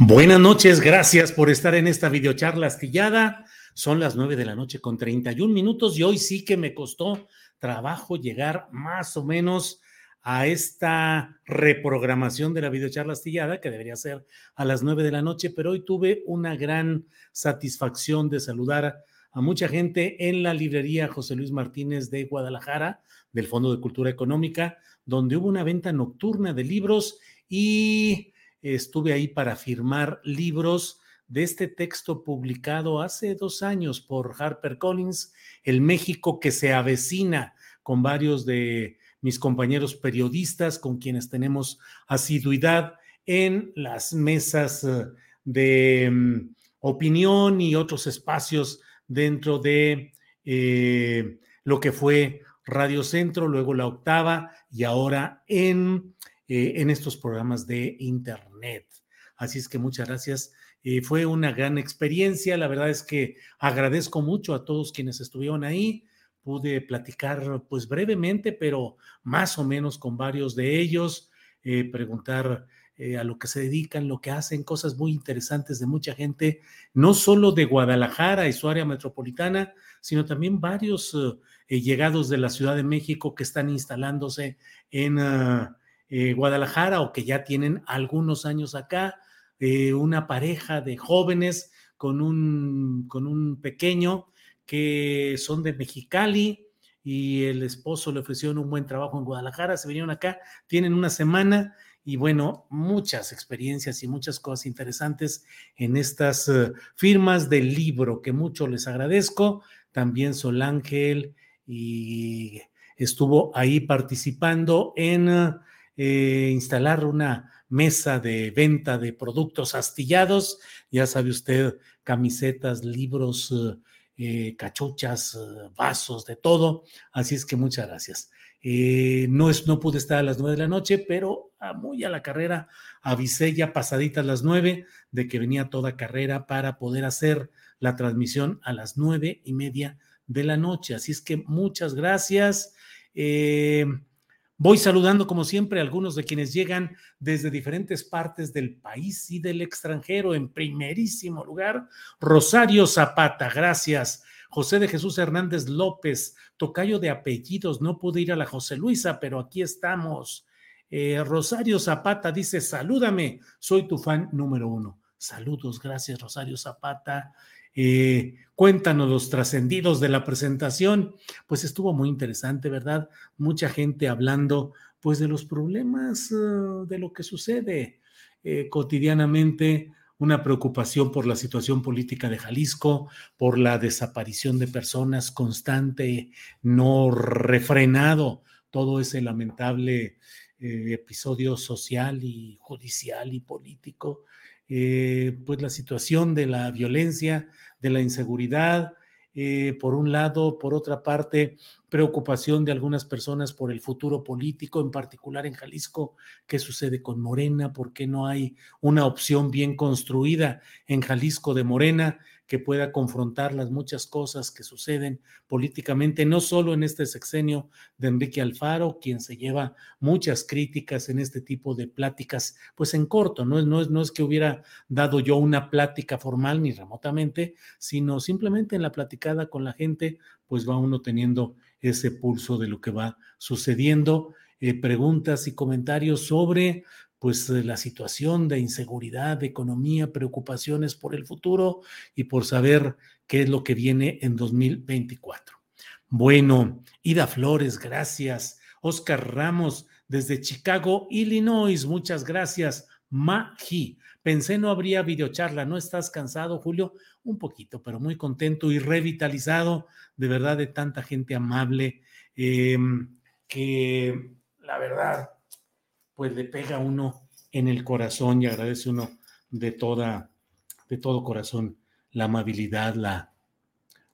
Buenas noches, gracias por estar en esta videocharla astillada. Son las 9 de la noche con 31 minutos y hoy sí que me costó trabajo llegar más o menos a esta reprogramación de la videocharla astillada, que debería ser a las 9 de la noche, pero hoy tuve una gran satisfacción de saludar a mucha gente en la librería José Luis Martínez de Guadalajara, del Fondo de Cultura Económica, donde hubo una venta nocturna de libros y estuve ahí para firmar libros de este texto publicado hace dos años por HarperCollins, El México que se avecina, con varios de mis compañeros periodistas con quienes tenemos asiduidad en las mesas eh, de mm, opinión y otros espacios dentro de eh, lo que fue Radio Centro, luego la octava y ahora en, eh, en estos programas de Internet. Así es que muchas gracias. fue una gran experiencia. La verdad es que agradezco mucho a todos quienes estuvieron ahí pude platicar pues brevemente, pero más o menos con varios de ellos, eh, preguntar eh, a lo que se dedican, lo que hacen, cosas muy interesantes de mucha gente, no solo de Guadalajara y su área metropolitana, sino también varios eh, llegados de la Ciudad de México que están instalándose en ah, Guadalajara o que ya tienen algunos años acá, una pareja de jóvenes con un, con un pequeño que son de Mexicali y el esposo le ofreció un buen trabajo en Guadalajara, se vinieron acá, tienen una semana y bueno, muchas experiencias y muchas cosas interesantes en estas eh, firmas del libro, que mucho les agradezco. También Sol Ángel y estuvo ahí participando en eh, instalar una mesa de venta de productos astillados, ya sabe usted, camisetas, libros, eh, cachuchas, vasos, de todo. Así es que muchas gracias. Eh, no, es, no pude estar a las nueve de la noche, pero muy a la carrera avisé ya pasaditas las nueve de que venía toda carrera para poder hacer la transmisión a las nueve y media de la noche. Así es que muchas gracias. Voy saludando, como siempre, a algunos de quienes llegan desde diferentes partes del país y del extranjero. En primerísimo lugar, Rosario Zapata, gracias. José de Jesús Hernández López, tocayo de apellidos, no pude ir a la José Luisa, pero aquí estamos. Eh, Rosario Zapata dice, salúdame, soy tu fan número uno. Saludos, gracias Rosario Zapata. Eh, cuéntanos los trascendidos de la presentación. Pues estuvo muy interesante, ¿verdad? Mucha gente hablando pues de los problemas uh, de lo que sucede eh, cotidianamente, una preocupación por la situación política de Jalisco, por la desaparición de personas constante, no refrenado, todo ese lamentable eh, episodio social y judicial y político eh, pues la situación de la violencia, de la inseguridad, eh, por un lado, por otra parte, preocupación de algunas personas por el futuro político, en particular en Jalisco, qué sucede con Morena, por qué no hay una opción bien construida en Jalisco de Morena que pueda confrontar las muchas cosas que suceden políticamente, no solo en este sexenio de Enrique Alfaro, quien se lleva muchas críticas en este tipo de pláticas, pues en corto, no es, no es, no es que hubiera dado yo una plática formal ni remotamente, sino simplemente en la platicada con la gente, pues va uno teniendo ese pulso de lo que va sucediendo. Eh, preguntas y comentarios sobre pues la situación de inseguridad, de economía, preocupaciones por el futuro y por saber qué es lo que viene en 2024. Bueno, Ida Flores, gracias. Oscar Ramos, desde Chicago, Illinois, muchas gracias. Maji, pensé no habría videocharla, ¿no estás cansado, Julio? Un poquito, pero muy contento y revitalizado, de verdad, de tanta gente amable, em, que la verdad pues le pega uno en el corazón y agradece uno de toda, de todo corazón la amabilidad, la,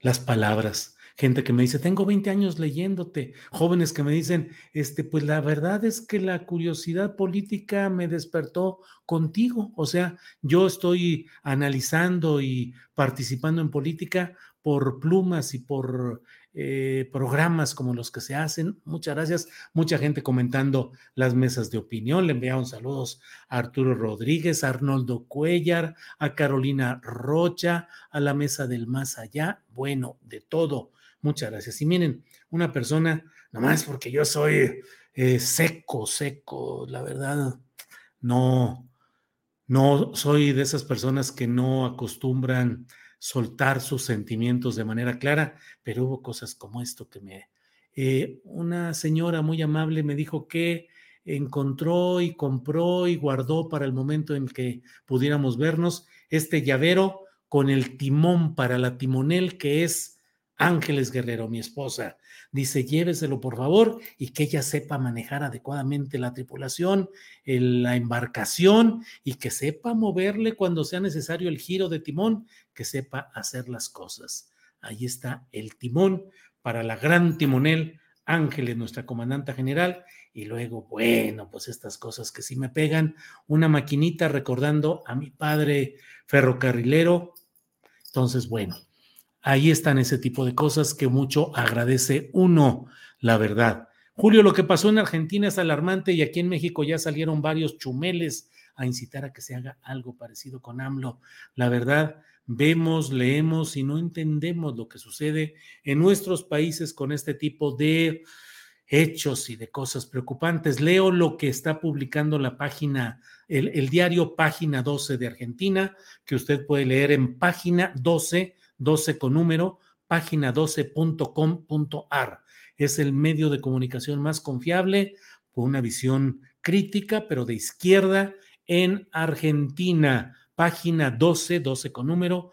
las palabras. Gente que me dice, tengo 20 años leyéndote. Jóvenes que me dicen, este, pues la verdad es que la curiosidad política me despertó contigo. O sea, yo estoy analizando y participando en política por plumas y por eh, programas como los que se hacen. Muchas gracias. Mucha gente comentando las mesas de opinión. Le enviaron saludos a Arturo Rodríguez, a Arnoldo Cuellar, a Carolina Rocha, a la mesa del más allá. Bueno, de todo. Muchas gracias. Y miren, una persona, nomás porque yo soy eh, seco, seco, la verdad, no, no soy de esas personas que no acostumbran soltar sus sentimientos de manera clara, pero hubo cosas como esto que me... Eh, una señora muy amable me dijo que encontró y compró y guardó para el momento en que pudiéramos vernos este llavero con el timón para la timonel que es Ángeles Guerrero, mi esposa, dice, lléveselo por favor y que ella sepa manejar adecuadamente la tripulación, la embarcación y que sepa moverle cuando sea necesario el giro de timón, que sepa hacer las cosas. Ahí está el timón para la gran timonel Ángeles, nuestra comandanta general, y luego, bueno, pues estas cosas que sí me pegan, una maquinita recordando a mi padre ferrocarrilero. Entonces, bueno, Ahí están ese tipo de cosas que mucho agradece uno, la verdad. Julio, lo que pasó en Argentina es alarmante y aquí en México ya salieron varios chumeles a incitar a que se haga algo parecido con AMLO. La verdad, vemos, leemos y no entendemos lo que sucede en nuestros países con este tipo de hechos y de cosas preocupantes. Leo lo que está publicando la página, el, el diario Página 12 de Argentina, que usted puede leer en página 12 12 con número, página 12.com.ar. Es el medio de comunicación más confiable, con una visión crítica, pero de izquierda, en Argentina. Página 12, 12 con número,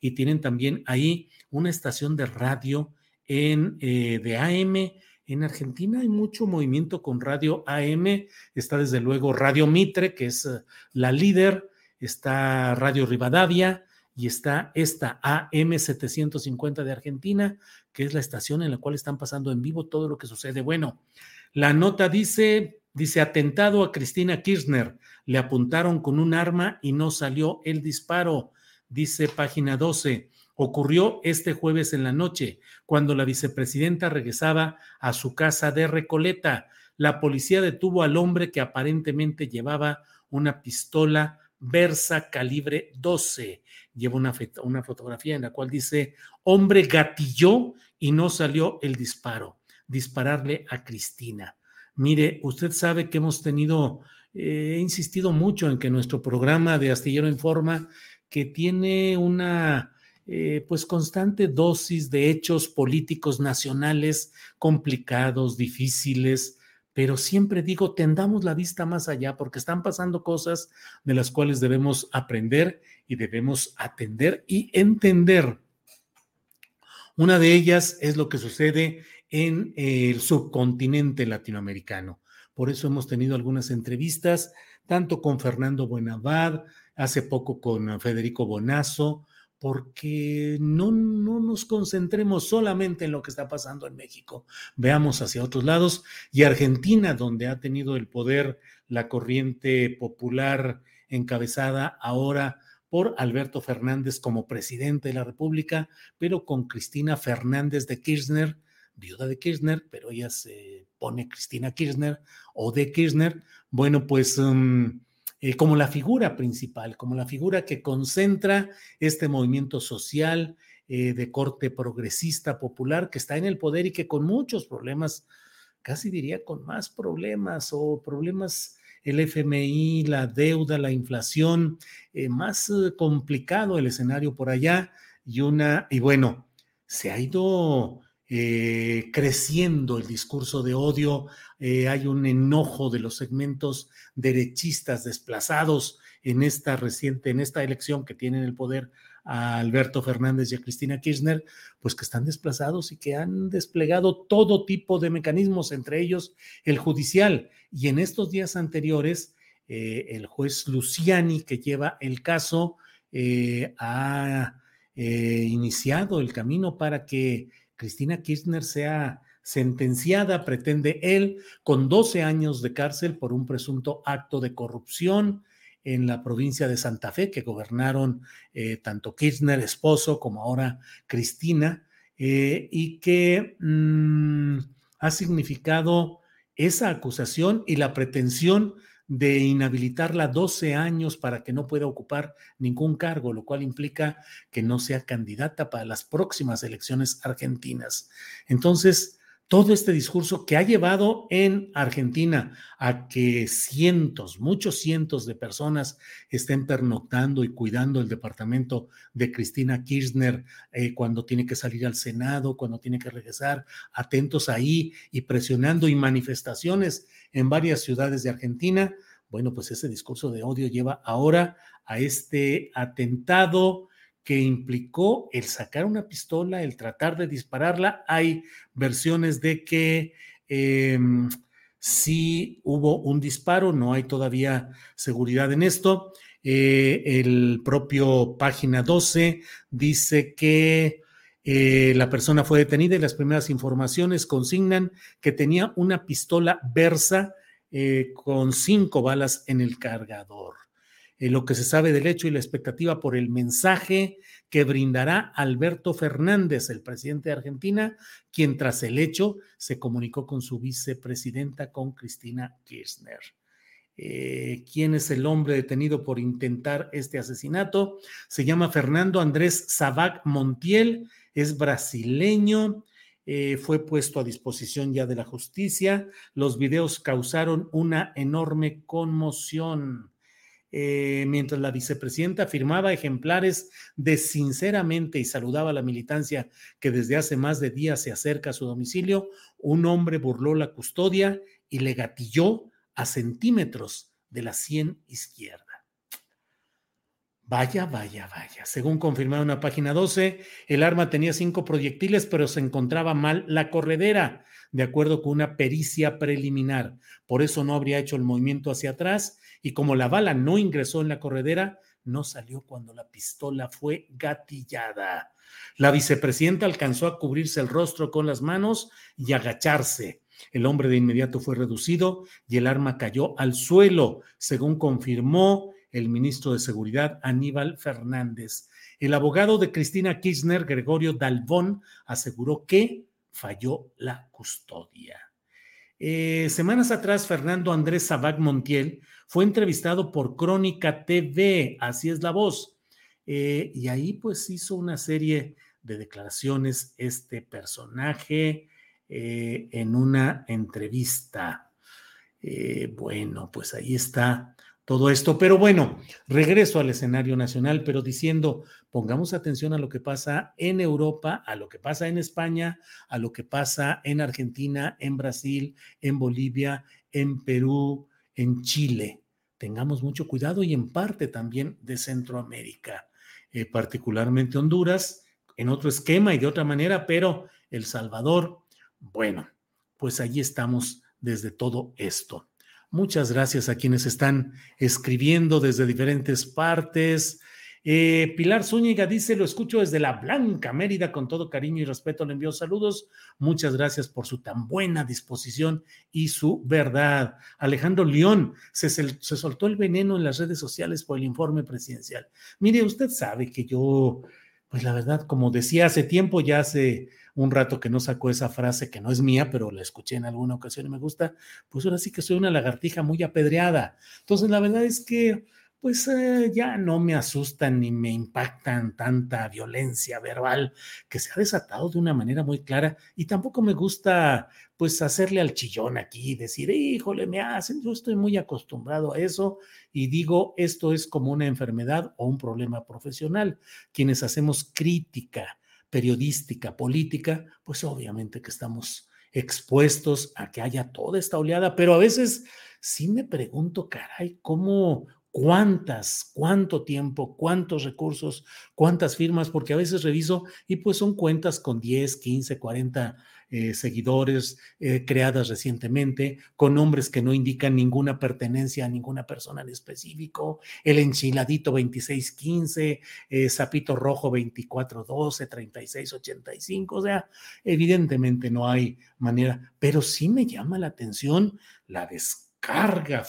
y tienen también ahí una estación de radio en, eh, de AM. En Argentina hay mucho movimiento con radio AM. Está desde luego Radio Mitre, que es eh, la líder. Está Radio Rivadavia, y está esta AM750 de Argentina, que es la estación en la cual están pasando en vivo todo lo que sucede. Bueno, la nota dice, dice atentado a Cristina Kirchner, le apuntaron con un arma y no salió el disparo, dice página 12. Ocurrió este jueves en la noche, cuando la vicepresidenta regresaba a su casa de Recoleta. La policía detuvo al hombre que aparentemente llevaba una pistola Versa calibre 12 lleva una, una fotografía en la cual dice, hombre gatilló y no salió el disparo, dispararle a Cristina. Mire, usted sabe que hemos tenido, eh, he insistido mucho en que nuestro programa de Astillero Informa, que tiene una eh, pues constante dosis de hechos políticos nacionales complicados, difíciles, pero siempre digo, tendamos la vista más allá porque están pasando cosas de las cuales debemos aprender y debemos atender y entender. Una de ellas es lo que sucede en el subcontinente latinoamericano. Por eso hemos tenido algunas entrevistas, tanto con Fernando Buenavad, hace poco con Federico Bonazo, porque no, no nos concentremos solamente en lo que está pasando en México, veamos hacia otros lados y Argentina, donde ha tenido el poder la corriente popular encabezada ahora por Alberto Fernández como presidente de la República, pero con Cristina Fernández de Kirchner, viuda de Kirchner, pero ella se pone Cristina Kirchner o de Kirchner. Bueno, pues um, eh, como la figura principal, como la figura que concentra este movimiento social eh, de corte progresista popular que está en el poder y que con muchos problemas, casi diría con más problemas o problemas el FMI, la deuda, la inflación, eh, más complicado el escenario por allá y una, y bueno, se ha ido eh, creciendo el discurso de odio, eh, hay un enojo de los segmentos derechistas desplazados en esta reciente, en esta elección que tienen el poder a Alberto Fernández y a Cristina Kirchner, pues que están desplazados y que han desplegado todo tipo de mecanismos, entre ellos el judicial. Y en estos días anteriores, eh, el juez Luciani, que lleva el caso, ha iniciado el camino para que Cristina Kirchner sea sentenciada, pretende él, con 12 años de cárcel por un presunto acto de corrupción en la provincia de Santa Fe, que gobernaron eh, tanto Kirchner, esposo, como ahora Cristina, eh, y que mm, ha significado esa acusación y la pretensión de inhabilitarla 12 años para que no pueda ocupar ningún cargo, lo cual implica que no sea candidata para las próximas elecciones argentinas. Entonces, todo este discurso que ha llevado en Argentina a que cientos, muchos cientos de personas estén pernoctando y cuidando el departamento de Cristina Kirchner eh, cuando tiene que salir al Senado, cuando tiene que regresar, atentos ahí y presionando y manifestaciones en varias ciudades de Argentina. Bueno, pues ese discurso de odio lleva ahora a este atentado que implicó el sacar una pistola, el tratar de dispararla. Hay versiones de que em, sí hubo un disparo, no hay todavía seguridad en esto. Eh, el propio página 12 dice que eh, la persona fue detenida y las primeras informaciones consignan que tenía una pistola Versa eh, con cinco balas en el cargador. Eh, lo que se sabe del hecho y la expectativa por el mensaje que brindará Alberto Fernández, el presidente de Argentina, quien tras el hecho se comunicó con su vicepresidenta, con Cristina Kirchner. ¿Quién es el hombre detenido por intentar este asesinato? Se llama Fernando Andrés Sabac Montiel es brasileño, eh, fue puesto a disposición ya de la justicia. Los videos causaron una enorme conmoción. Eh, mientras la vicepresidenta firmaba ejemplares de sinceramente y saludaba a la militancia que desde hace más de días se acerca a su domicilio, un hombre burló la custodia y le gatilló a centímetros de la sien izquierda. Vaya, vaya, vaya. Según confirmaron en la página 12, el arma tenía cinco proyectiles, pero se encontraba mal la corredera, de acuerdo con una pericia preliminar. Por eso no habría hecho el movimiento hacia atrás y como la bala no ingresó en la corredera, no salió cuando la pistola fue gatillada. La vicepresidenta alcanzó a cubrirse el rostro con las manos y agacharse. El hombre de inmediato fue reducido y el arma cayó al suelo, según confirmó el ministro de Seguridad Aníbal Fernández. El abogado de Cristina Kirchner, Gregorio Dalbón, aseguró que falló la custodia. Eh, semanas atrás, Fernando Andrés Sabac Montiel fue entrevistado por Crónica TV, así es la voz, eh, y ahí pues hizo una serie de declaraciones este personaje eh, en una entrevista. bueno, pues ahí está todo esto. Pero bueno, regreso al escenario nacional, pero diciendo, pongamos atención a lo que pasa en Europa, a lo que pasa en España, a lo que pasa en Argentina, en Brasil, en Bolivia, en Perú, en Chile. Tengamos mucho cuidado y en parte también de Centroamérica, eh, particularmente Honduras, en otro esquema y de otra manera, pero El Salvador, bueno, pues allí estamos desde todo esto. Muchas gracias a quienes están escribiendo desde diferentes partes. Eh, Pilar Zúñiga dice, lo escucho desde la Blanca Mérida, con todo cariño y respeto le envío saludos. Muchas gracias por su tan buena disposición y su verdad. Alejandro León, se, se soltó el veneno en las redes sociales por el informe presidencial. Mire, usted sabe que yo, pues la verdad, como decía hace tiempo, ya hace un rato que no sacó esa frase que no es mía, pero la escuché en alguna ocasión y me gusta, pues ahora sí que soy una lagartija muy apedreada. Entonces, la verdad es que pues eh, ya no me asustan ni me impactan tanta violencia verbal que se ha desatado de una manera muy clara y tampoco me gusta pues hacerle al chillón aquí, decir, híjole, me hacen, yo estoy muy acostumbrado a eso y digo, esto es como una enfermedad o un problema profesional. Quienes hacemos crítica periodística, política, pues obviamente que estamos expuestos a que haya toda esta oleada, pero a veces sí me pregunto, caray, ¿cómo cuántas, cuánto tiempo, cuántos recursos, cuántas firmas, porque a veces reviso y pues son cuentas con 10, 15, 40 seguidores eh, creadas recientemente, con nombres que no indican ninguna pertenencia a ninguna persona en específico, el enchiladito 2615, eh, Zapito Rojo 2412, 3685, o sea, evidentemente no hay manera, pero sí me llama la atención la descarga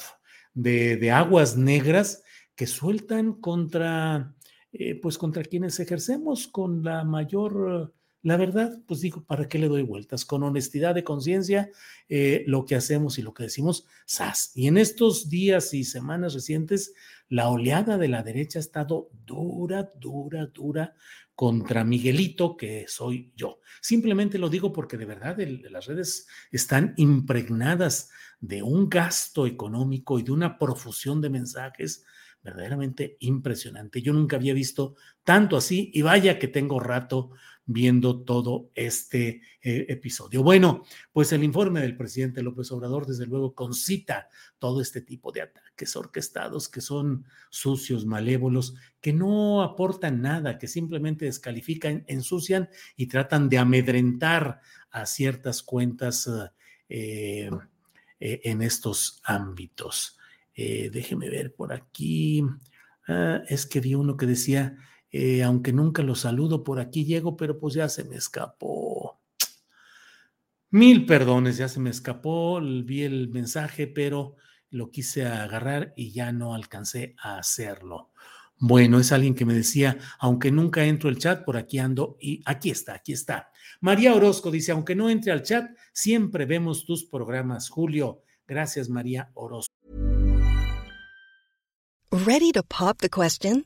de, aguas negras que sueltan contra, eh, pues contra quienes ejercemos con la mayor, la verdad, pues digo, ¿para qué le doy vueltas? Con honestidad de conciencia, eh, lo que hacemos y lo que decimos, sas. Y en estos días y semanas recientes, la oleada de la derecha ha estado dura, dura, dura contra Miguelito, que soy yo. Simplemente lo digo porque de verdad las redes están impregnadas de un gasto económico y de una profusión de mensajes verdaderamente impresionante. Yo nunca había visto tanto así y vaya que tengo rato viendo todo este eh, episodio. Bueno, pues el informe del presidente López Obrador, desde luego, concita todo este tipo de ataques orquestados que son sucios, malévolos, que no aportan nada, que simplemente descalifican, ensucian y tratan de amedrentar a ciertas cuentas eh, eh, en estos ámbitos. déjeme ver por aquí. Ah, es que vi uno que decía, eh, aunque nunca lo saludo, por aquí llego, pero pues ya se me escapó. Mil perdones, ya se me escapó, vi el mensaje, pero lo quise agarrar y ya no alcancé a hacerlo. Bueno, es alguien que me decía, aunque nunca entro al chat, por aquí ando y aquí está, aquí está. María Orozco dice, aunque no entre al chat, siempre vemos tus programas, Julio. Gracias, María Orozco. Ready to pop the question?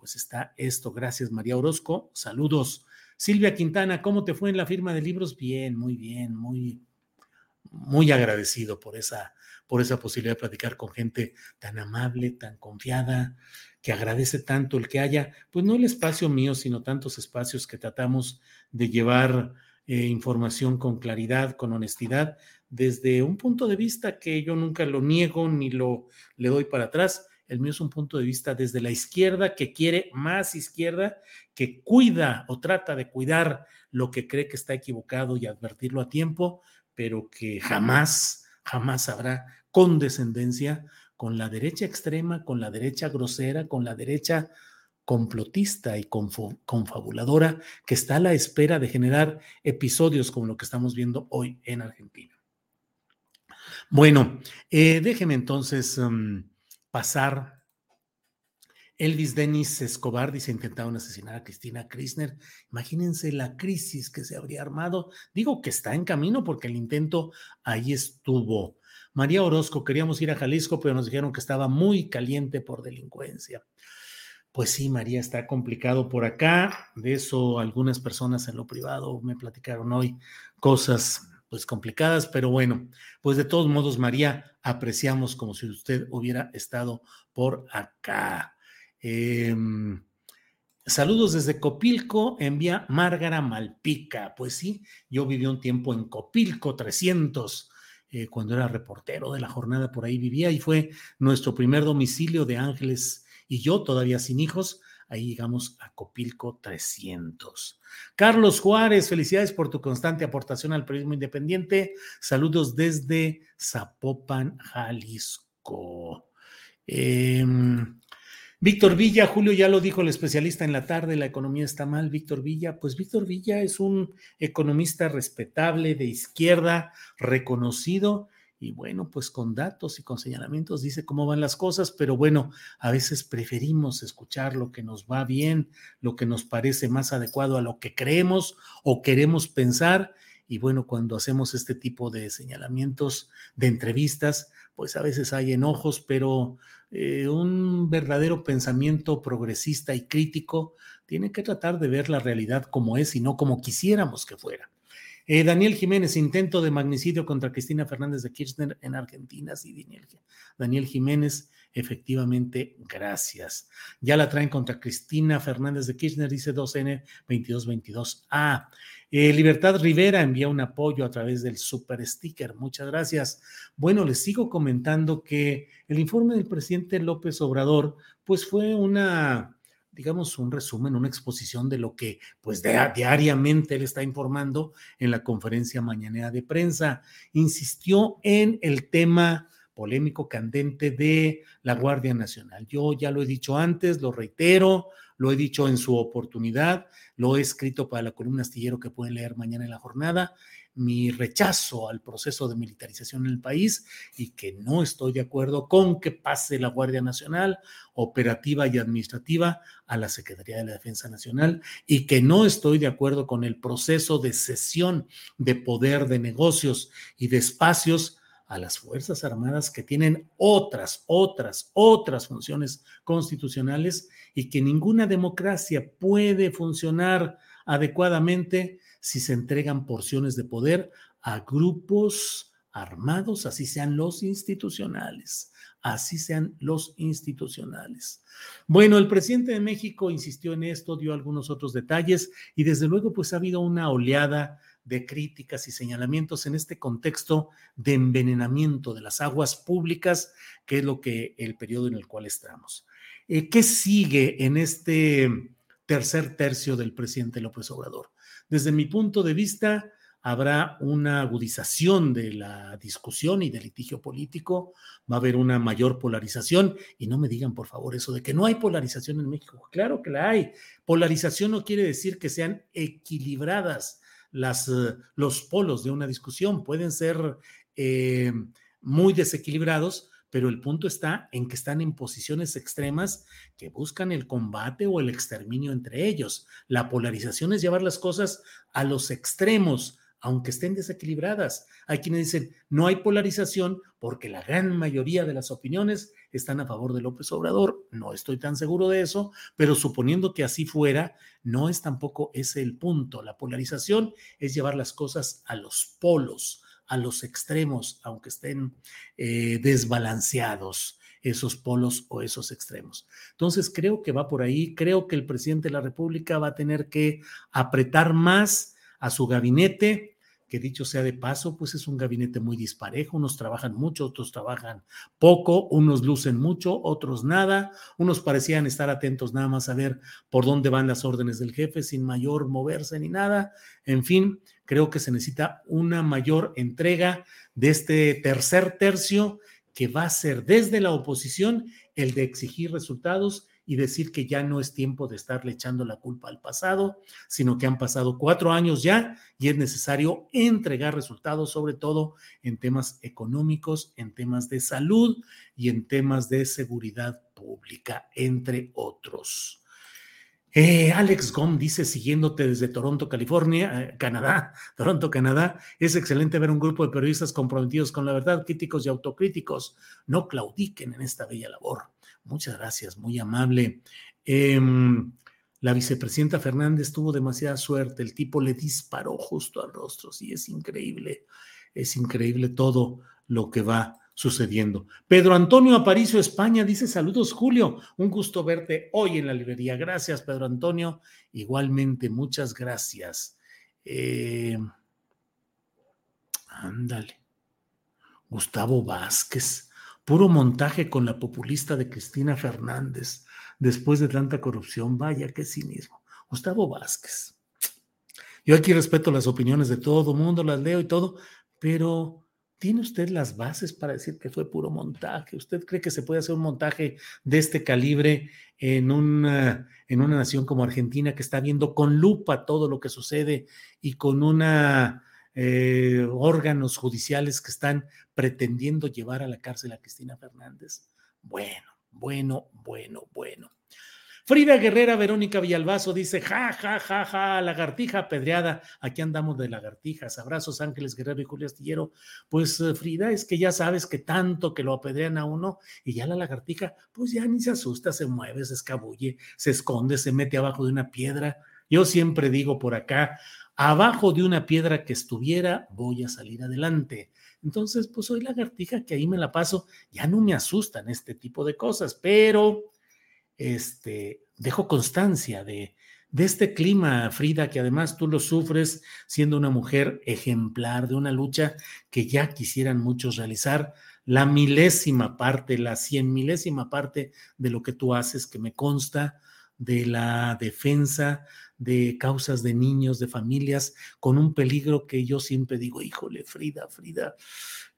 pues está esto. Gracias, María Orozco. Saludos. Silvia Quintana, ¿cómo te fue en la firma de libros? Bien, muy bien, muy, muy agradecido por esa, por esa posibilidad de platicar con gente tan amable, tan confiada, que agradece tanto el que haya, pues no el espacio mío, sino tantos espacios que tratamos de llevar eh, información con claridad, con honestidad, desde un punto de vista que yo nunca lo niego ni lo le doy para atrás, el mío es un punto de vista desde la izquierda que quiere más izquierda, que cuida o trata de cuidar lo que cree que está equivocado y advertirlo a tiempo, pero que jamás, jamás habrá condescendencia con la derecha extrema, con la derecha grosera, con la derecha complotista y confabuladora que está a la espera de generar episodios como lo que estamos viendo hoy en Argentina. Bueno, eh, déjenme entonces... Mm, pasar Elvis Denis Escobar dice intentaron asesinar a Cristina Kirchner. Imagínense la crisis que se habría armado. Digo que está en camino porque el intento ahí estuvo. María Orozco, queríamos ir a Jalisco, pero nos dijeron que estaba muy caliente por delincuencia. Pues sí, María, está complicado por acá. De eso algunas personas en lo privado me platicaron hoy cosas pues complicadas, pero bueno, pues de todos modos, María, apreciamos como si usted hubiera estado por acá. Em, saludos desde Copilco, envía Márgara Malpica. Pues sí, yo viví un tiempo en Copilco 300, eh, cuando era reportero de la jornada, por ahí vivía y fue nuestro primer domicilio de Ángeles y yo, todavía sin hijos. Ahí llegamos a Copilco 300. Carlos Juárez, felicidades por tu constante aportación al periodismo independiente. Saludos desde Zapopan, Jalisco. Eh, Víctor Villa, Julio ya lo dijo el especialista en la tarde, la economía está mal. Víctor Villa, pues Víctor Villa es un economista respetable, de izquierda, reconocido y bueno, pues con datos y con señalamientos dice cómo van las cosas, pero bueno, a veces preferimos escuchar lo que nos va bien, lo que nos parece más adecuado a lo que creemos o queremos pensar. Y bueno, cuando hacemos este tipo de señalamientos, de entrevistas, pues a veces hay enojos, pero eh, un verdadero pensamiento progresista y crítico tiene que tratar de ver la realidad como es y no como quisiéramos que fuera. Eh, Daniel Jiménez, intento de magnicidio contra Cristina Fernández de Kirchner en Argentina. Sí, Daniel, Jiménez, efectivamente, gracias. Ya la traen contra Cristina Fernández de Kirchner, dice 2N 2222A. Eh, Libertad Rivera envía un apoyo a través del super sticker. Muchas gracias. Bueno, les sigo comentando que el informe del presidente López Obrador, pues fue una, digamos, un resumen, una exposición de lo que, pues, diariamente él está informando en la conferencia mañanera de prensa. Insistió en el tema polémico candente de la Guardia Nacional. Yo ya lo he dicho antes, lo reitero, lo he dicho en su oportunidad, lo he escrito para la columna astillero que pueden leer mañana en la jornada, mi rechazo al proceso de militarización en el país y que no estoy de acuerdo con que pase la Guardia Nacional operativa y administrativa a la Secretaría de la Defensa Nacional y que no estoy de acuerdo con el proceso de cesión de poder de negocios y de espacios a las Fuerzas Armadas que tienen otras, otras, otras funciones constitucionales y que ninguna democracia puede funcionar adecuadamente si se entregan porciones de poder a grupos armados, así sean los institucionales, así sean los institucionales. Bueno, el presidente de México insistió en esto, dio algunos otros detalles y desde luego pues ha habido una oleada de críticas y señalamientos en este contexto de envenenamiento de las aguas públicas, que es lo que el periodo en el cual estamos. Eh, ¿Qué sigue en este tercer tercio del presidente López Obrador? Desde mi punto de vista, habrá una agudización de la discusión y del litigio político, va a haber una mayor polarización y no me digan por favor eso de que no hay polarización en México. Claro que la hay. Polarización no quiere decir que sean equilibradas las, eh, los polos de una discusión. Pueden ser eh, muy desequilibrados, pero el punto está en que están en posiciones extremas que buscan el combate o el exterminio entre ellos. La polarización es llevar las cosas a los extremos, aunque estén desequilibradas. Hay quienes dicen, no hay polarización porque la gran mayoría de las opiniones están a favor de López Obrador. No estoy tan seguro de eso, pero suponiendo que así fuera, no es tampoco ese el punto. La polarización es llevar las cosas a los polos, a los extremos, aunque estén eh, desbalanceados esos polos o esos extremos. Entonces, creo que va por ahí. Creo que el presidente de la República va a tener que apretar más a su gabinete, que dicho sea de paso, pues es un gabinete muy disparejo, unos trabajan mucho, otros trabajan poco, unos lucen mucho, otros nada, unos parecían estar atentos nada más a ver por dónde van las órdenes del jefe sin mayor moverse ni nada. En fin, creo que se necesita una mayor entrega de este tercer tercio que va a ser desde la oposición el de exigir resultados y decir que ya no es tiempo de estarle echando la culpa al pasado, sino que han pasado cuatro años ya y es necesario entregar resultados, sobre todo en temas económicos, en temas de salud y en temas de seguridad pública, entre otros. Eh, Alex Gom dice, siguiéndote desde Toronto, California, eh, Canadá, Toronto, Canadá, es excelente ver un grupo de periodistas comprometidos con la verdad, críticos y autocríticos. No claudiquen en esta bella labor. Muchas gracias, muy amable. Em, la vicepresidenta Fernández tuvo demasiada suerte, el tipo le disparó justo al rostro, sí, es increíble, es increíble todo lo que va sucediendo. Pedro Antonio Aparicio, España, dice saludos Julio, un gusto verte hoy en la librería. Gracias, Pedro Antonio. Igualmente, muchas gracias. Eh, ándale. Gustavo Vázquez, puro montaje con la populista de Cristina Fernández, después de tanta corrupción. Vaya, qué cinismo. Gustavo Vázquez. Yo aquí respeto las opiniones de todo mundo, las leo y todo, pero ¿Tiene usted las bases para decir que fue puro montaje? ¿Usted cree que se puede hacer un montaje de este calibre en una, en una nación como Argentina que está viendo con lupa todo lo que sucede y con una eh, órganos judiciales que están pretendiendo llevar a la cárcel a Cristina Fernández? Bueno, bueno, bueno, bueno. Frida Guerrera, Verónica Villalbazo dice, ja, ja, ja, ja, lagartija apedreada. Aquí andamos de lagartijas. Abrazos, Ángeles Guerrero y Julio Astillero. Pues eh, Frida, es que ya sabes que tanto que lo apedrean a uno y ya la lagartija, pues ya ni se asusta, se mueve, se escabulle, se esconde, se mete abajo de una piedra. Yo siempre digo por acá, abajo de una piedra que estuviera, voy a salir adelante. Entonces, pues soy lagartija que ahí me la paso. Ya no me asustan este tipo de cosas, pero este, dejo constancia de, de este clima, Frida, que además tú lo sufres siendo una mujer ejemplar de una lucha que ya quisieran muchos realizar, la milésima parte, la cien milésima parte de lo que tú haces, que me consta de la defensa de causas de niños, de familias, con un peligro que yo siempre digo, híjole, Frida, Frida,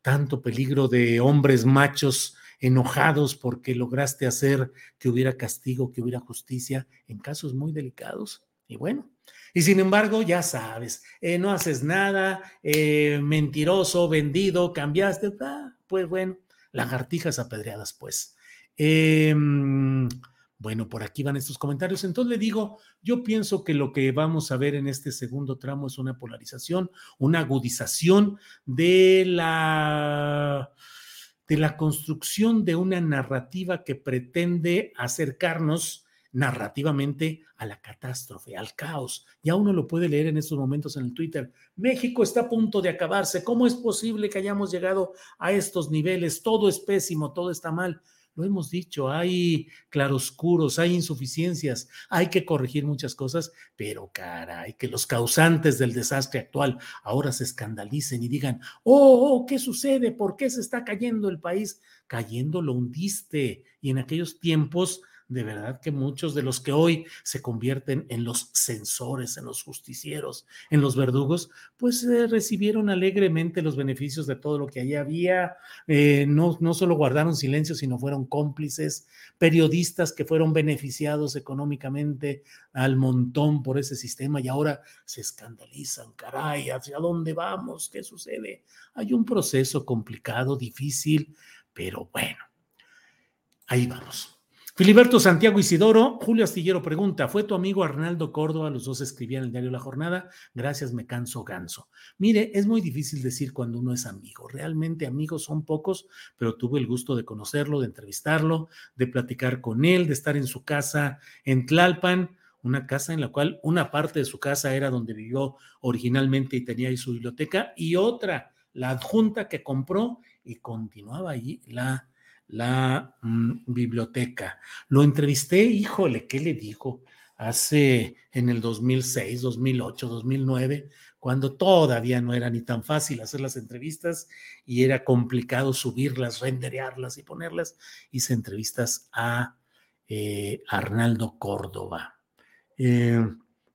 tanto peligro de hombres machos enojados porque lograste hacer que hubiera castigo, que hubiera justicia en casos muy delicados. Y bueno, y sin embargo, ya sabes, eh, no haces nada, eh, mentiroso, vendido, cambiaste, ah, pues bueno, lagartijas apedreadas, pues. Em, bueno, por aquí van estos comentarios. Entonces le digo, yo pienso que lo que vamos a ver en este segundo tramo es una polarización, una agudización de la de la construcción de una narrativa que pretende acercarnos narrativamente a la catástrofe, al caos. Ya uno lo puede leer en estos momentos en el Twitter. México está a punto de acabarse. ¿Cómo es posible que hayamos llegado a estos niveles? Todo es pésimo, todo está mal lo hemos dicho, hay claroscuros, hay insuficiencias, hay que corregir muchas cosas, pero caray, que los causantes del desastre actual ahora se escandalicen y digan, oh, oh, ¿qué sucede? ¿Por qué se está cayendo el país? Cayendo lo hundiste. Y en aquellos tiempos de verdad que muchos de los que hoy se convierten en los censores, en los justicieros, en los verdugos, pues eh, recibieron alegremente los beneficios de todo lo que allí había. Eh, no, no solo guardaron silencio, sino fueron cómplices, periodistas que fueron beneficiados económicamente al montón por ese sistema y ahora se escandalizan. Caray, ¿hacia dónde vamos? ¿Qué sucede? Hay un proceso complicado, difícil, pero bueno, ahí vamos. Filiberto Santiago Isidoro, Julio Astillero pregunta, ¿fue tu amigo Arnaldo Córdoba? Los dos escribían el diario La Jornada. Gracias, me canso ganso. Mire, es muy difícil decir cuando uno es amigo. Realmente amigos son pocos, pero tuve el gusto de conocerlo, de entrevistarlo, de platicar con él, de estar en su casa en Tlalpan, una casa en la cual una parte de su casa era donde vivió originalmente y tenía ahí su biblioteca, y otra, la adjunta que compró y continuaba allí la la mm, biblioteca. Lo entrevisté, híjole, ¿qué le dijo? Hace en el 2006, 2008, 2009, cuando todavía no era ni tan fácil hacer las entrevistas y era complicado subirlas, renderearlas y ponerlas. Hice entrevistas a eh, Arnaldo Córdoba. Eh,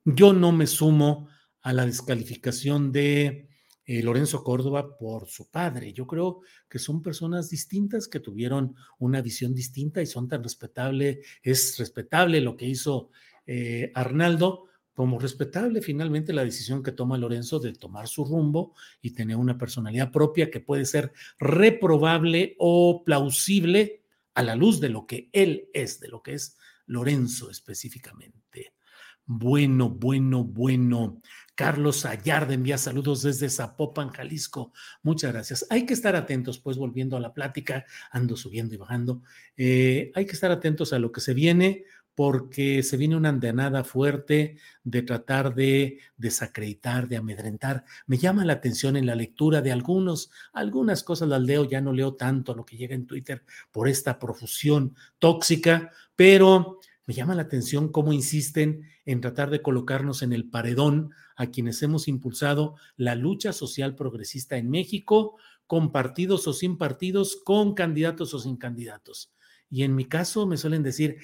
yo no me sumo a la descalificación de eh, Lorenzo Córdoba por su padre. Yo creo que son personas distintas que tuvieron una visión distinta y son tan respetable, es respetable lo que hizo eh, Arnaldo, como respetable finalmente la decisión que toma Lorenzo de tomar su rumbo y tener una personalidad propia que puede ser reprobable o plausible a la luz de lo que él es, de lo que es Lorenzo específicamente. Bueno, bueno, bueno. Carlos Ayarde envía saludos desde Zapopan, Jalisco. Muchas gracias. Hay que estar atentos, pues volviendo a la plática, ando subiendo y bajando. Eh, hay que estar atentos a lo que se viene porque se viene una andanada fuerte de tratar de desacreditar, de amedrentar. Me llama la atención en la lectura de algunos, algunas cosas las leo, ya no leo tanto lo que llega en Twitter por esta profusión tóxica, pero me llama la atención cómo insisten en tratar de colocarnos en el paredón a quienes hemos impulsado la lucha social progresista en México, con partidos o sin partidos, con candidatos o sin candidatos. Y en mi caso me suelen decir,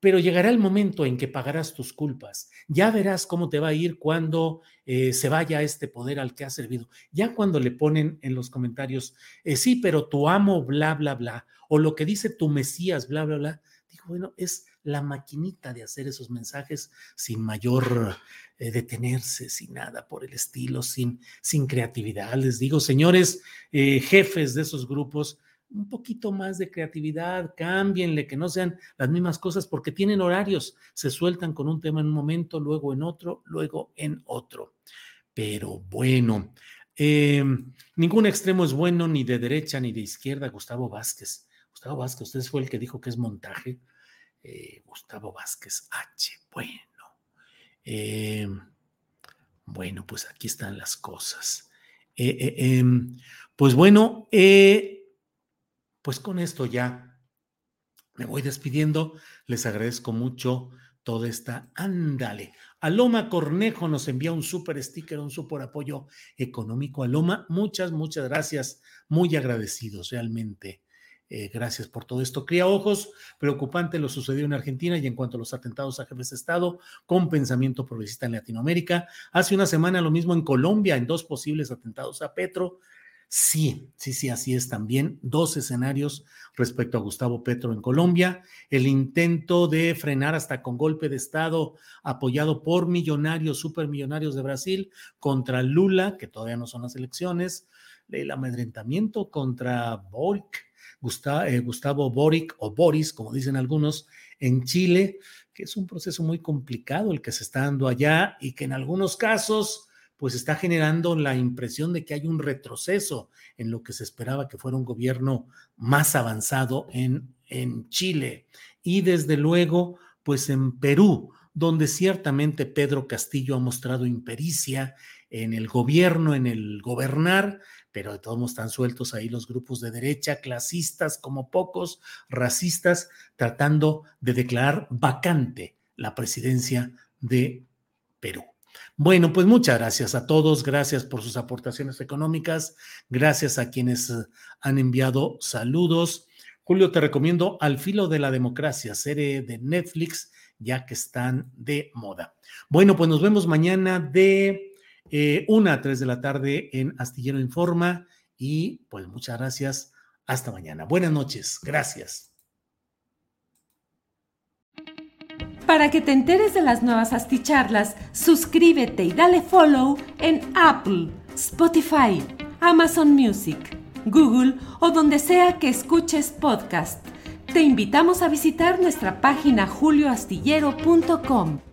pero llegará el momento en que pagarás tus culpas. Ya verás cómo te va a ir cuando eh, se vaya este poder al que has servido. Ya cuando le ponen en los comentarios, eh, sí, pero tu amo, bla, bla, bla, o lo que dice tu Mesías, bla, bla, bla, digo, bueno, es la maquinita de hacer esos mensajes sin mayor eh, detenerse, sin nada por el estilo, sin, sin creatividad. Les digo, señores eh, jefes de esos grupos, un poquito más de creatividad, cámbienle, que no sean las mismas cosas, porque tienen horarios, se sueltan con un tema en un momento, luego en otro, luego en otro. Pero bueno, eh, ningún extremo es bueno, ni de derecha ni de izquierda, Gustavo Vázquez. Gustavo Vázquez, usted fue el que dijo que es montaje. Eh, Gustavo Vázquez H. Bueno, eh, bueno, pues aquí están las cosas. Eh, em, pues bueno, pues con esto ya me voy despidiendo. Les agradezco mucho toda esta. Ándale. Aloma Cornejo nos envía un super sticker, un super apoyo económico. Aloma, muchas, muchas gracias. Muy agradecidos realmente. Eh, gracias por todo esto. Cría ojos, preocupante lo sucedió en Argentina y en cuanto a los atentados a jefes de Estado con pensamiento progresista en Latinoamérica. Hace una semana lo mismo en Colombia, en dos posibles atentados a Petro. Sí, sí, sí, así es también. Dos escenarios respecto a Gustavo Petro en Colombia. El intento de frenar hasta con golpe de Estado apoyado por millonarios, supermillonarios de Brasil contra Lula, que todavía no son las elecciones. El amedrentamiento contra Eh, Gustavo, Boric o Boris, como dicen algunos, en Chile, que es un proceso muy complicado el que se está dando allá y que en algunos casos pues está generando la impresión de que hay un retroceso en lo que se esperaba que fuera un gobierno más avanzado en, en Chile. Y desde luego, pues en Perú, donde ciertamente Pedro Castillo ha mostrado impericia en el gobierno, en el gobernar, pero de todos modos están sueltos ahí los grupos de derecha, clasistas como pocos, racistas, tratando de declarar vacante la presidencia de Perú. Bueno, pues muchas gracias a todos, gracias por sus aportaciones económicas, gracias a quienes eh, han enviado saludos. Julio, te recomiendo Al filo de la democracia, serie de Netflix, ya que están de moda. Bueno, pues nos vemos mañana de eh, una a tres de la tarde en Astillero Informa. Y pues muchas gracias. Hasta mañana. Buenas noches. Gracias. Para que te enteres de las nuevas asticharlas, suscríbete y dale follow en Apple, Spotify, Amazon Music, Google o donde sea que escuches podcast. Te invitamos a visitar nuestra página julioastillero.com.